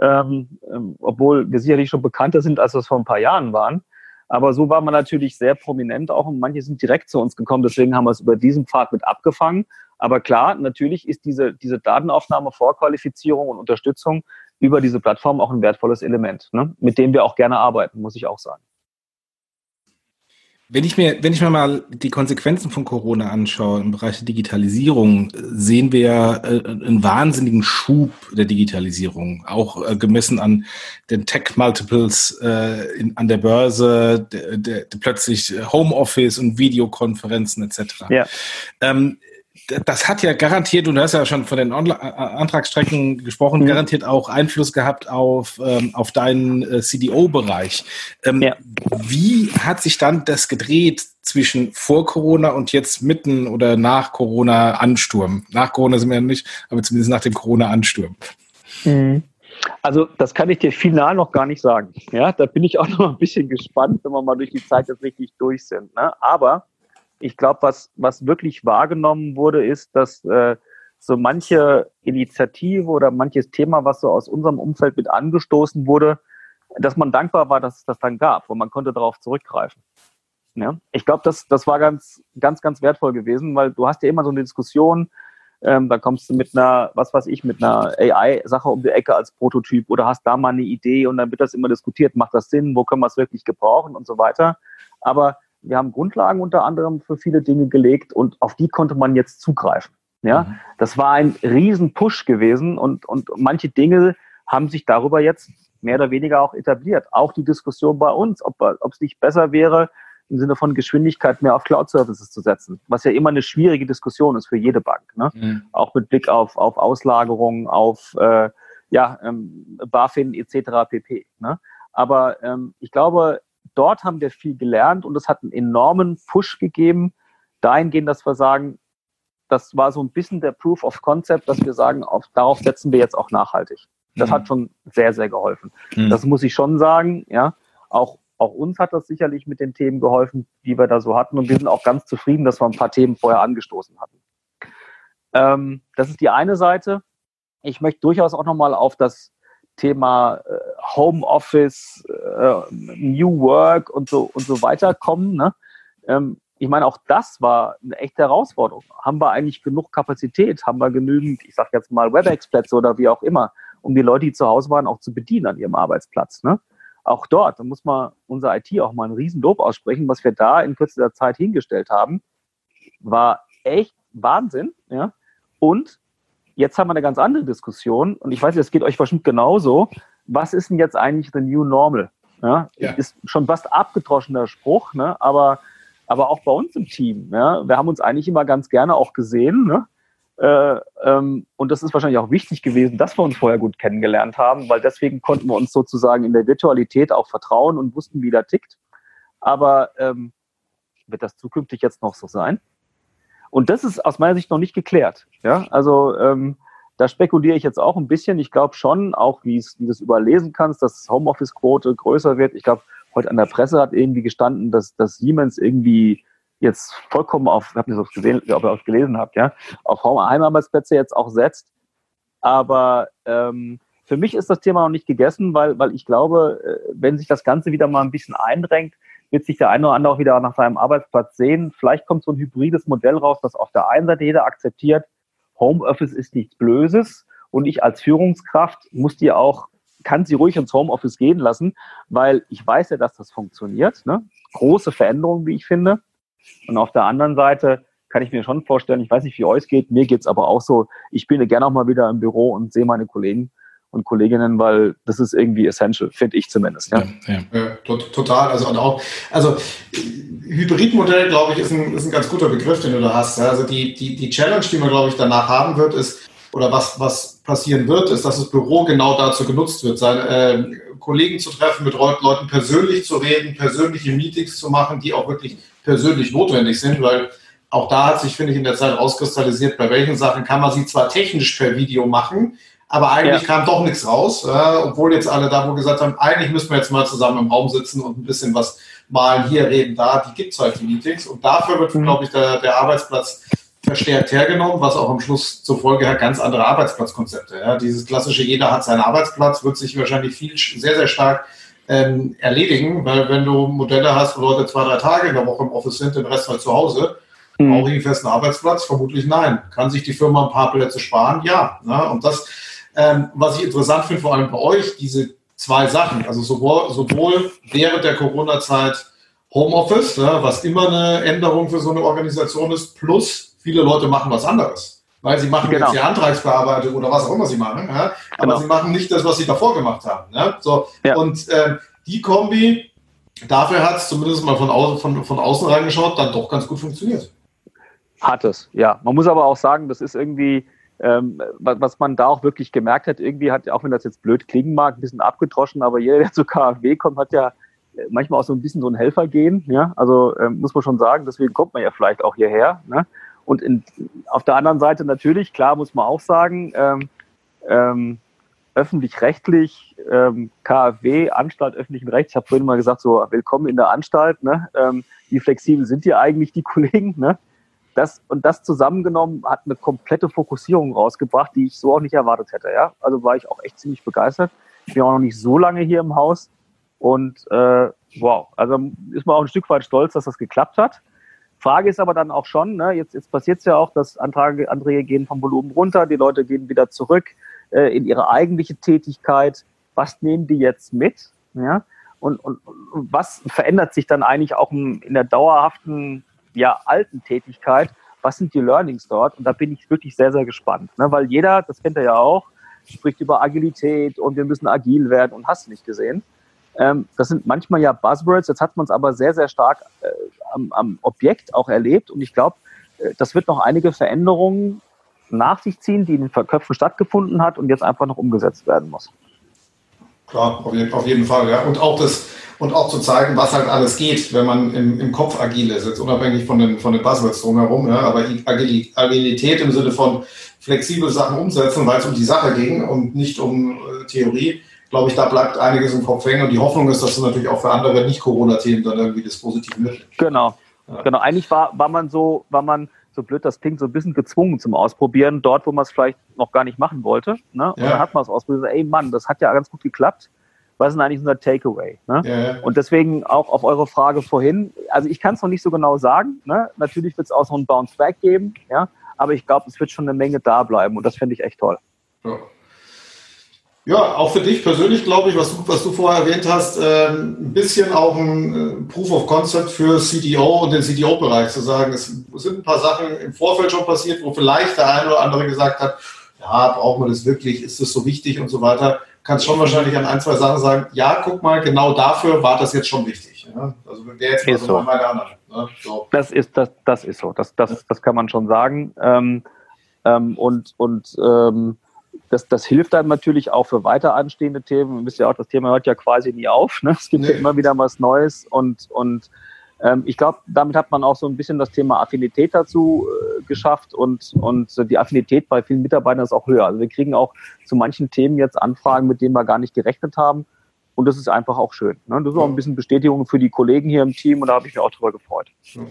ähm, ähm, obwohl wir sicherlich schon bekannter sind, als wir es vor ein paar Jahren waren. Aber so war man natürlich sehr prominent auch und manche sind direkt zu uns gekommen. Deswegen haben wir es über diesen Pfad mit abgefangen. Aber klar, natürlich ist diese, diese Datenaufnahme, Vorqualifizierung und Unterstützung über diese Plattform auch ein wertvolles Element, ne? mit dem wir auch gerne arbeiten, muss ich auch sagen. Wenn ich mir, wenn ich mir mal die Konsequenzen von Corona anschaue im Bereich der Digitalisierung, sehen wir äh, einen wahnsinnigen Schub der Digitalisierung, auch äh, gemessen an den Tech-Multiples äh, an der Börse, der, der, der plötzlich Homeoffice und Videokonferenzen etc. Ja. Ähm, das hat ja garantiert, und du hast ja schon von den Online Antragsstrecken gesprochen, mhm. garantiert auch Einfluss gehabt auf, ähm, auf deinen äh, CDO-Bereich. Ähm, ja. Wie hat sich dann das gedreht zwischen vor Corona und jetzt mitten oder nach Corona-Ansturm? Nach Corona sind wir ja nicht, aber zumindest nach dem Corona-Ansturm. Mhm. Also das kann ich dir final noch gar nicht sagen. Ja, da bin ich auch noch ein bisschen gespannt, wenn wir mal durch die Zeit jetzt richtig durch sind. Ne? Aber ich glaube, was, was wirklich wahrgenommen wurde, ist, dass äh, so manche Initiative oder manches Thema, was so aus unserem Umfeld mit angestoßen wurde, dass man dankbar war, dass es das dann gab und man konnte darauf zurückgreifen. Ja? Ich glaube, das, das war ganz, ganz, ganz wertvoll gewesen, weil du hast ja immer so eine Diskussion, ähm, da kommst du mit einer, was weiß ich, mit einer AI-Sache um die Ecke als Prototyp oder hast da mal eine Idee und dann wird das immer diskutiert, macht das Sinn, wo können wir es wirklich gebrauchen und so weiter. Aber wir haben Grundlagen unter anderem für viele Dinge gelegt und auf die konnte man jetzt zugreifen. Ja, mhm. das war ein Riesen-Push gewesen und, und manche Dinge haben sich darüber jetzt mehr oder weniger auch etabliert. Auch die Diskussion bei uns, ob, ob es nicht besser wäre, im Sinne von Geschwindigkeit mehr auf Cloud-Services zu setzen, was ja immer eine schwierige Diskussion ist für jede Bank. Ne? Mhm. Auch mit Blick auf, auf Auslagerungen, auf äh, ja, ähm, BaFin etc. pp. Ne? Aber ähm, ich glaube, dort haben wir viel gelernt und es hat einen enormen Push gegeben, dahingehend, dass wir sagen, das war so ein bisschen der Proof of Concept, dass wir sagen, auf, darauf setzen wir jetzt auch nachhaltig. Das mhm. hat schon sehr, sehr geholfen. Mhm. Das muss ich schon sagen, ja. Auch, auch uns hat das sicherlich mit den Themen geholfen, die wir da so hatten. Und wir sind auch ganz zufrieden, dass wir ein paar Themen vorher angestoßen hatten. Ähm, das ist die eine Seite. Ich möchte durchaus auch nochmal auf das Thema äh, Homeoffice, äh, New Work und so und so weiter kommen. Ne? Ähm, ich meine, auch das war eine echte Herausforderung. Haben wir eigentlich genug Kapazität? Haben wir genügend, ich sage jetzt mal, WebEx-Plätze oder wie auch immer, um die Leute, die zu Hause waren, auch zu bedienen an ihrem Arbeitsplatz? Ne? Auch dort, da muss man unser IT auch mal einen Riesenlob aussprechen, was wir da in kürzester Zeit hingestellt haben, war echt Wahnsinn. Ja? Und jetzt haben wir eine ganz andere Diskussion und ich weiß, es geht euch bestimmt genauso. Was ist denn jetzt eigentlich the new normal? Ja? ja. Ist schon fast abgedroschener Spruch, ne? aber aber auch bei uns im Team. Ja? Wir haben uns eigentlich immer ganz gerne auch gesehen. Ne? Äh, ähm, und das ist wahrscheinlich auch wichtig gewesen, dass wir uns vorher gut kennengelernt haben, weil deswegen konnten wir uns sozusagen in der Virtualität auch vertrauen und wussten, wie der tickt. Aber ähm, wird das zukünftig jetzt noch so sein? Und das ist aus meiner Sicht noch nicht geklärt. Ja? Also ähm, da spekuliere ich jetzt auch ein bisschen. Ich glaube schon, auch wie du das überlesen kannst, dass Homeoffice-Quote größer wird. Ich glaube, heute an der Presse hat irgendwie gestanden, dass, dass Siemens irgendwie jetzt vollkommen auf, ich habe nicht so gesehen, ob ihr auch gelesen habt, ja, auf Heimarbeitsplätze jetzt auch setzt. Aber ähm, für mich ist das Thema noch nicht gegessen, weil, weil ich glaube, äh, wenn sich das Ganze wieder mal ein bisschen einrenkt, wird sich der eine oder andere auch wieder nach seinem Arbeitsplatz sehen. Vielleicht kommt so ein hybrides Modell raus, das auf der einen Seite jeder akzeptiert, Homeoffice ist nichts Blöses und ich als Führungskraft muss dir auch kann sie ruhig ins Homeoffice gehen lassen, weil ich weiß ja, dass das funktioniert. Ne? Große Veränderung, wie ich finde. Und auf der anderen Seite kann ich mir schon vorstellen, ich weiß nicht, wie euch geht, mir geht es aber auch so, ich bin gerne auch mal wieder im Büro und sehe meine Kollegen und Kolleginnen, weil das ist irgendwie essential, finde ich zumindest. Ja. Ja, ja. total. Also und auch, also Hybridmodell, glaube ich, ist ein, ist ein ganz guter Begriff, den du da hast. Also die, die, die Challenge, die man, glaube ich, danach haben wird, ist, oder was, was passieren wird, ist, dass das Büro genau dazu genutzt wird, seine äh, Kollegen zu treffen, mit Leuten persönlich zu reden, persönliche Meetings zu machen, die auch wirklich persönlich notwendig sind, weil auch da hat sich, finde ich, in der Zeit rauskristallisiert, bei welchen Sachen kann man sie zwar technisch per Video machen, aber eigentlich ja. kam doch nichts raus, äh, obwohl jetzt alle da wo gesagt haben, eigentlich müssen wir jetzt mal zusammen im Raum sitzen und ein bisschen was malen, hier reden, da, die gibt es halt die Meetings und dafür wird, mhm. glaube ich, der, der Arbeitsplatz verstärkt hergenommen, was auch am Schluss zur Folge hat ganz andere Arbeitsplatzkonzepte. Ja. Dieses klassische, jeder hat seinen Arbeitsplatz, wird sich wahrscheinlich viel, sehr, sehr stark ähm, erledigen, weil wenn du Modelle hast, wo Leute zwei, drei Tage in der Woche im Office sind, den Rest halt zu Hause, mhm. brauche ich einen festen Arbeitsplatz? Vermutlich nein. Kann sich die Firma ein paar Plätze sparen? Ja. Ne? Und das, ähm, was ich interessant finde, vor allem bei euch, diese zwei Sachen, also sowohl, sowohl während der Corona-Zeit Homeoffice, ja, was immer eine Änderung für so eine Organisation ist, plus Viele Leute machen was anderes, weil sie machen genau. jetzt die Antragsbearbeitung oder was auch immer sie machen, ja? aber genau. sie machen nicht das, was sie davor gemacht haben. Ja? So, ja. Und äh, die Kombi, dafür hat es zumindest mal von, au von, von außen reingeschaut, dann doch ganz gut funktioniert. Hat es, ja. Man muss aber auch sagen, das ist irgendwie, ähm, was man da auch wirklich gemerkt hat, irgendwie hat, auch wenn das jetzt blöd klingen mag, ein bisschen abgedroschen, aber jeder, der zu KfW kommt, hat ja äh, manchmal auch so ein bisschen so ein Helfergehen, ja, also ähm, muss man schon sagen, deswegen kommt man ja vielleicht auch hierher, ne? Und in, auf der anderen Seite natürlich, klar muss man auch sagen, ähm, ähm, öffentlich-rechtlich, ähm, KfW, Anstalt öffentlichen Rechts, ich habe vorhin mal gesagt, so willkommen in der Anstalt, ne? ähm, wie flexibel sind hier eigentlich die [laughs] Kollegen? Ne? Das, und das zusammengenommen hat eine komplette Fokussierung rausgebracht, die ich so auch nicht erwartet hätte. Ja? Also war ich auch echt ziemlich begeistert. Ich bin auch noch nicht so lange hier im Haus und äh, wow, also ist man auch ein Stück weit stolz, dass das geklappt hat. Frage ist aber dann auch schon, ne, jetzt, jetzt passiert es ja auch, dass Anträge, Anträge gehen vom Volumen runter, die Leute gehen wieder zurück äh, in ihre eigentliche Tätigkeit. Was nehmen die jetzt mit? Ja? Und, und, und was verändert sich dann eigentlich auch in der dauerhaften, ja, alten Tätigkeit? Was sind die Learnings dort? Und da bin ich wirklich sehr, sehr gespannt. Ne? Weil jeder, das kennt er ja auch, spricht über Agilität und wir müssen agil werden und hast nicht gesehen. Ähm, das sind manchmal ja Buzzwords, jetzt hat man es aber sehr, sehr stark äh, am, am, Objekt auch erlebt und ich glaube, äh, das wird noch einige Veränderungen nach sich ziehen, die in den Köpfen stattgefunden hat und jetzt einfach noch umgesetzt werden muss. Klar, auf jeden, auf jeden Fall, ja. Und auch das, und auch zu zeigen, was halt alles geht, wenn man im, im Kopf agil ist, jetzt unabhängig von den, von den Buzzwords drumherum, ja, aber Agilität im Sinne von flexibel Sachen umsetzen, weil es um die Sache ging und nicht um äh, Theorie, glaube ich, da bleibt einiges im Kopf hängen und die Hoffnung ist, dass du natürlich auch für andere Nicht-Corona-Themen dann irgendwie das Positive mitnimmst. Genau, ja. genau. Eigentlich war, war man so, war man so blöd das klingt, so ein bisschen gezwungen zum Ausprobieren, dort, wo man es vielleicht noch gar nicht machen wollte. Ne? Und ja. dann hat man es ausprobiert. Ey Mann, das hat ja ganz gut geklappt. Was ist denn eigentlich unser Takeaway? Ne? Ja. Und deswegen auch auf eure Frage vorhin, also ich kann es noch nicht so genau sagen. Ne? Natürlich wird es auch so ein Bounce Back geben, ja, aber ich glaube, es wird schon eine Menge da bleiben und das finde ich echt toll. Ja. Ja, auch für dich persönlich glaube ich, was du, was du vorher erwähnt hast, äh, ein bisschen auch ein äh, Proof of Concept für CDO und den CDO-Bereich zu sagen, es sind ein paar Sachen im Vorfeld schon passiert, wo vielleicht der eine oder andere gesagt hat, ja, braucht man das wirklich, ist das so wichtig und so weiter. Kannst schon wahrscheinlich an ein, zwei Sachen sagen, ja, guck mal, genau dafür war das jetzt schon wichtig. Ja? Also wäre jetzt mal so, so. meine Annahme. Ne? So. Das ist das, das ist so. Das, das, das kann man schon sagen. Ähm, ähm, und und ähm, das, das hilft dann natürlich auch für weiter anstehende Themen. Ihr wisst ja auch, das Thema hört ja quasi nie auf. Ne? Es gibt nee. ja immer wieder was Neues und, und ähm, ich glaube, damit hat man auch so ein bisschen das Thema Affinität dazu äh, geschafft und, und die Affinität bei vielen Mitarbeitern ist auch höher. Also wir kriegen auch zu manchen Themen jetzt Anfragen, mit denen wir gar nicht gerechnet haben. Und das ist einfach auch schön. Ne? Das ist auch ein bisschen Bestätigung für die Kollegen hier im Team und da habe ich mich auch drüber gefreut. Ja.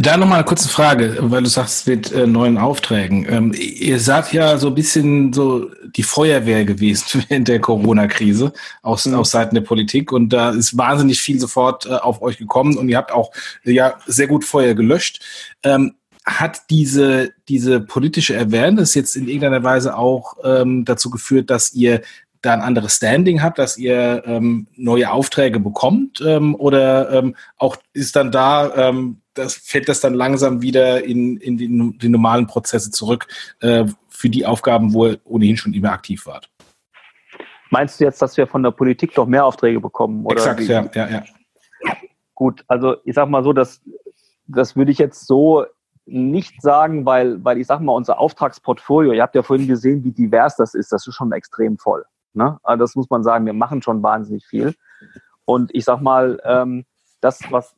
Da nochmal eine kurze Frage, weil du sagst, mit äh, neuen Aufträgen. Ähm, ihr seid ja so ein bisschen so die Feuerwehr gewesen [laughs] während der Corona-Krise aus, mhm. aus Seiten der Politik und da ist wahnsinnig viel sofort äh, auf euch gekommen und ihr habt auch äh, ja sehr gut Feuer gelöscht. Ähm, hat diese, diese politische Awareness jetzt in irgendeiner Weise auch ähm, dazu geführt, dass ihr da ein anderes Standing habt, dass ihr ähm, neue Aufträge bekommt? Ähm, oder ähm, auch ist dann da ähm, das fällt das dann langsam wieder in, in die, die normalen Prozesse zurück äh, für die Aufgaben, wo ihr ohnehin schon immer aktiv wart. Meinst du jetzt, dass wir von der Politik doch mehr Aufträge bekommen? Oder Exakt, ja, ja, ja. Gut, also ich sag mal so, dass das würde ich jetzt so nicht sagen, weil, weil ich sag mal, unser Auftragsportfolio, ihr habt ja vorhin gesehen, wie divers das ist, das ist schon extrem voll. Ne? Also das muss man sagen, wir machen schon wahnsinnig viel. Und ich sag mal, ähm, das, was,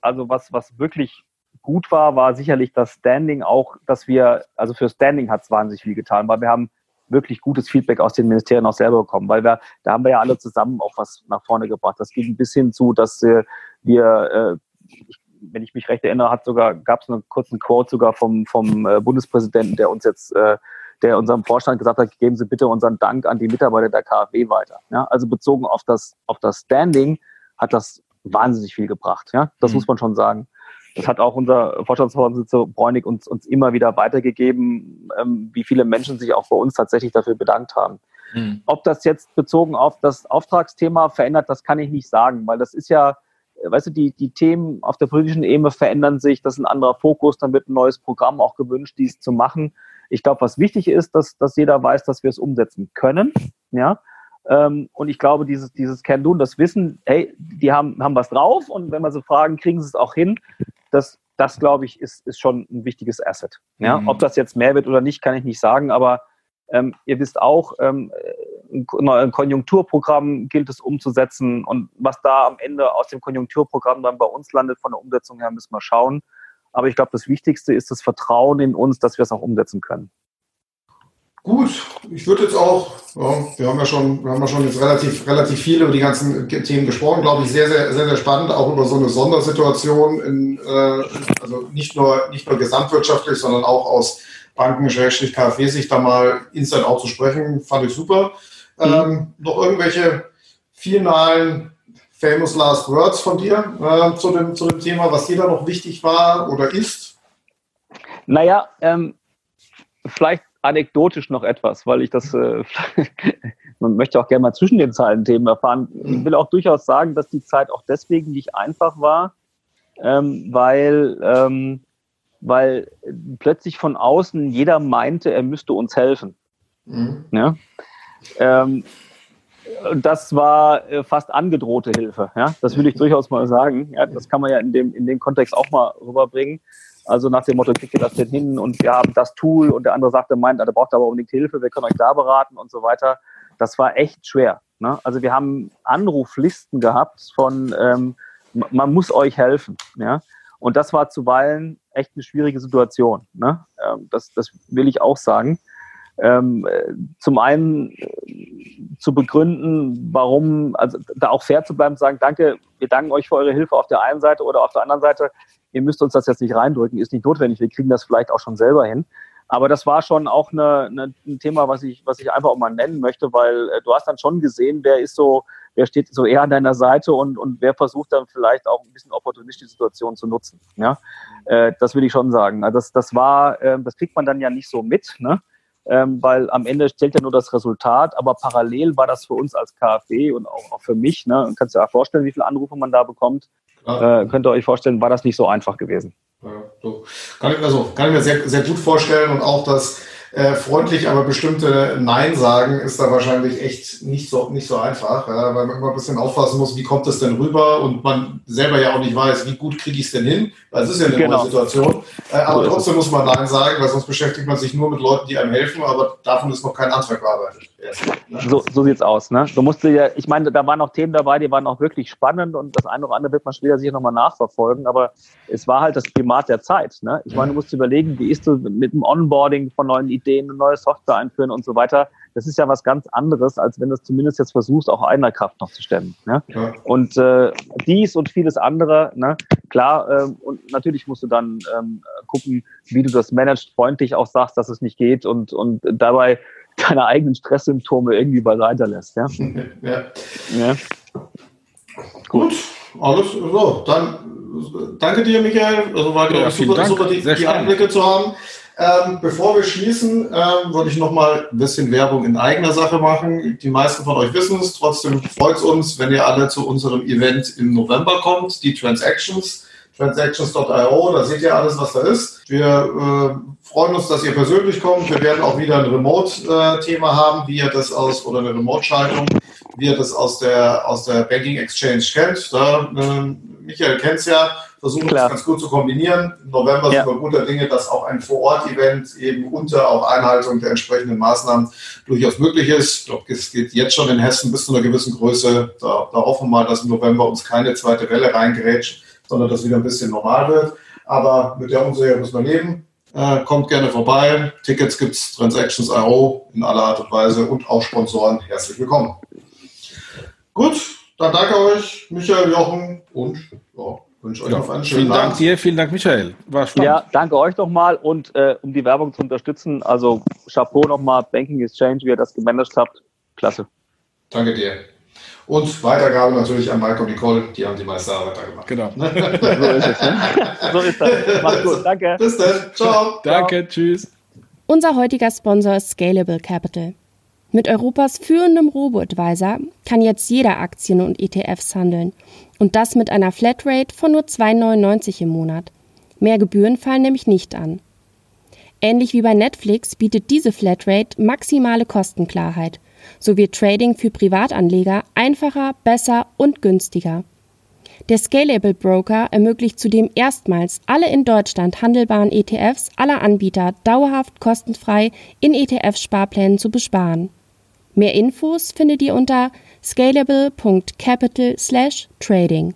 also was, was wirklich gut war, war sicherlich das Standing auch, dass wir, also für Standing hat es wahnsinnig viel getan, weil wir haben wirklich gutes Feedback aus den Ministerien auch selber bekommen, weil wir, da haben wir ja alle zusammen auch was nach vorne gebracht. Das ging bis hin zu, dass äh, wir, äh, wenn ich mich recht erinnere, hat sogar, gab es einen kurzen Quote sogar vom, vom äh, Bundespräsidenten, der uns jetzt, äh, der unserem Vorstand gesagt hat, geben Sie bitte unseren Dank an die Mitarbeiter der KfW weiter. Ja, also bezogen auf das, auf das Standing hat das wahnsinnig viel gebracht. Ja, das mhm. muss man schon sagen. Das hat auch unser Vorstandsvorsitzender Bräunig uns, uns immer wieder weitergegeben, ähm, wie viele Menschen sich auch bei uns tatsächlich dafür bedankt haben. Mhm. Ob das jetzt bezogen auf das Auftragsthema verändert, das kann ich nicht sagen, weil das ist ja, äh, weißt du, die, die Themen auf der politischen Ebene verändern sich, das ist ein anderer Fokus, dann wird ein neues Programm auch gewünscht, dies zu machen. Ich glaube, was wichtig ist, dass, dass jeder weiß, dass wir es umsetzen können. Ja, ähm, und ich glaube, dieses, dieses Can-Do, das Wissen, hey, die haben, haben was drauf und wenn wir sie fragen, kriegen sie es auch hin. Das, das glaube ich, ist, ist schon ein wichtiges Asset. Ja? Mhm. Ob das jetzt mehr wird oder nicht, kann ich nicht sagen, aber ähm, ihr wisst auch, ähm, ein Konjunkturprogramm gilt es umzusetzen und was da am Ende aus dem Konjunkturprogramm dann bei uns landet, von der Umsetzung her, müssen wir schauen. Aber ich glaube, das Wichtigste ist das Vertrauen in uns, dass wir es auch umsetzen können. Gut, ich würde jetzt auch, ja, wir haben ja schon, wir haben ja schon jetzt relativ, relativ viel über die ganzen Themen gesprochen, glaube ich, sehr, sehr, sehr, sehr spannend, auch über so eine Sondersituation, in, äh, also nicht nur, nicht nur gesamtwirtschaftlich, sondern auch aus Banken, Schrägstrich, KfW-Sicht da mal instant auch zu sprechen, fand ich super. Mhm. Ähm, noch irgendwelche finalen famous last words von dir äh, zu, dem, zu dem Thema, was dir da noch wichtig war oder ist? Naja, ähm, vielleicht anekdotisch noch etwas, weil ich das, äh, [laughs] man möchte auch gerne mal zwischen den Zeilen Themen erfahren. Ich will auch durchaus sagen, dass die Zeit auch deswegen nicht einfach war, ähm, weil, ähm, weil plötzlich von außen jeder meinte, er müsste uns helfen. Mhm. Ja? Ähm, das war äh, fast angedrohte Hilfe. Ja? Das will ich durchaus mal sagen. Ja, das kann man ja in dem, in dem Kontext auch mal rüberbringen. Also nach dem Motto, kriegt ihr das denn hin und wir haben das Tool und der andere sagte, meint, der braucht aber unbedingt Hilfe, wir können euch da beraten und so weiter. Das war echt schwer. Ne? Also wir haben Anruflisten gehabt von, ähm, man muss euch helfen. Ja? Und das war zuweilen echt eine schwierige Situation. Ne? Ähm, das, das will ich auch sagen. Ähm, äh, zum einen äh, zu begründen, warum, also da auch fair zu bleiben, zu sagen, danke, wir danken euch für eure Hilfe auf der einen Seite oder auf der anderen Seite, ihr müsst uns das jetzt nicht reindrücken, ist nicht notwendig, wir kriegen das vielleicht auch schon selber hin. Aber das war schon auch eine, eine, ein Thema, was ich, was ich einfach auch mal nennen möchte, weil äh, du hast dann schon gesehen, wer ist so, wer steht so eher an deiner Seite und, und wer versucht dann vielleicht auch ein bisschen opportunistisch die Situation zu nutzen. Ja? Äh, das will ich schon sagen. Also das, das war, äh, das kriegt man dann ja nicht so mit, ne? Ähm, weil am Ende stellt ja nur das Resultat, aber parallel war das für uns als KfW und auch, auch für mich, ne, kannst du dir vorstellen, wie viele Anrufe man da bekommt, äh, könnt ihr euch vorstellen, war das nicht so einfach gewesen. Ja, so. kann, ich, also, kann ich mir sehr, sehr gut vorstellen und auch das äh, freundlich, aber bestimmte Nein sagen ist da wahrscheinlich echt nicht so, nicht so einfach, ja, weil man immer ein bisschen aufpassen muss, wie kommt das denn rüber und man selber ja auch nicht weiß, wie gut kriege ich es denn hin, weil es ist ja eine genau. neue Situation. Äh, aber so trotzdem muss man Nein sagen, weil sonst beschäftigt man sich nur mit Leuten, die einem helfen, aber davon ist noch kein Antrag bearbeitet. So, so sieht's aus. Ne? Du musst ja, ich meine, da waren noch Themen dabei, die waren auch wirklich spannend und das eine oder andere wird man später sicher nochmal nachverfolgen, aber es war halt das Primat der Zeit. Ne? Ich meine, du musst überlegen, wie ist du mit dem Onboarding von neuen Ideen, neue Software einführen und so weiter. Das ist ja was ganz anderes, als wenn du es zumindest jetzt versuchst, auch einer Kraft noch zu stemmen. Ne? Ja. Und äh, dies und vieles andere, ne? klar, äh, und natürlich musst du dann ähm, gucken, wie du das managst, freundlich auch sagst, dass es nicht geht und, und dabei deine eigenen Stresssymptome irgendwie beiseite lässt. [laughs] Ja? ja. ja. Gut, alles so. Dann danke dir, Michael. Also war ja, super, super, die, die Einblicke zu haben. Ähm, bevor wir schließen, ähm, würde ich noch mal ein bisschen Werbung in eigener Sache machen. Die meisten von euch wissen es. Trotzdem freut es uns, wenn ihr alle zu unserem Event im November kommt, die Transactions transactions.io, da seht ihr alles, was da ist. Wir äh, freuen uns, dass ihr persönlich kommt. Wir werden auch wieder ein Remote-Thema haben, wie ihr das aus, oder eine Remote-Schaltung, wie ihr das aus der, aus der Banking Exchange kennt. Da, äh, Michael kennt es ja, versuchen Klar. das ganz gut zu kombinieren. Im November ja. sind wir guter Dinge, dass auch ein Vor-Ort-Event eben unter auch Einhaltung der entsprechenden Maßnahmen durchaus möglich ist. Ich glaube, es geht jetzt schon in Hessen bis zu einer gewissen Größe. Da, da hoffen wir mal, dass im November uns keine zweite Welle reingerätscht sondern dass wieder ein bisschen normal wird. Aber mit der Unsicherheit muss man leben. Äh, kommt gerne vorbei. Tickets gibt es Transactions.io in aller Art und Weise und auch Sponsoren. Herzlich willkommen. Gut, dann danke euch, Michael, Jochen und ja, wünsche euch ja, noch einen schönen Vielen Dank dir, vielen Dank, Michael. War spannend. Ja, danke euch nochmal und äh, um die Werbung zu unterstützen, also Chapeau nochmal, Banking Exchange, wie ihr das gemanagt habt. Klasse. Danke dir. Und Weitergabe natürlich an Mike und Nicole, die haben die meiste Arbeit da gemacht. Genau. so ist es. Ne? [laughs] So ist das. Mach's gut. Danke. Bis dann. Ciao. Danke. Tschüss. Unser heutiger Sponsor ist Scalable Capital. Mit Europas führendem Robo-Advisor kann jetzt jeder Aktien und ETFs handeln. Und das mit einer Flatrate von nur 2,99 im Monat. Mehr Gebühren fallen nämlich nicht an. Ähnlich wie bei Netflix bietet diese Flatrate maximale Kostenklarheit – so wird Trading für Privatanleger einfacher, besser und günstiger. Der Scalable Broker ermöglicht zudem erstmals alle in Deutschland handelbaren ETFs aller Anbieter dauerhaft kostenfrei in ETF-Sparplänen zu besparen. Mehr Infos findet ihr unter scalable.capital/trading.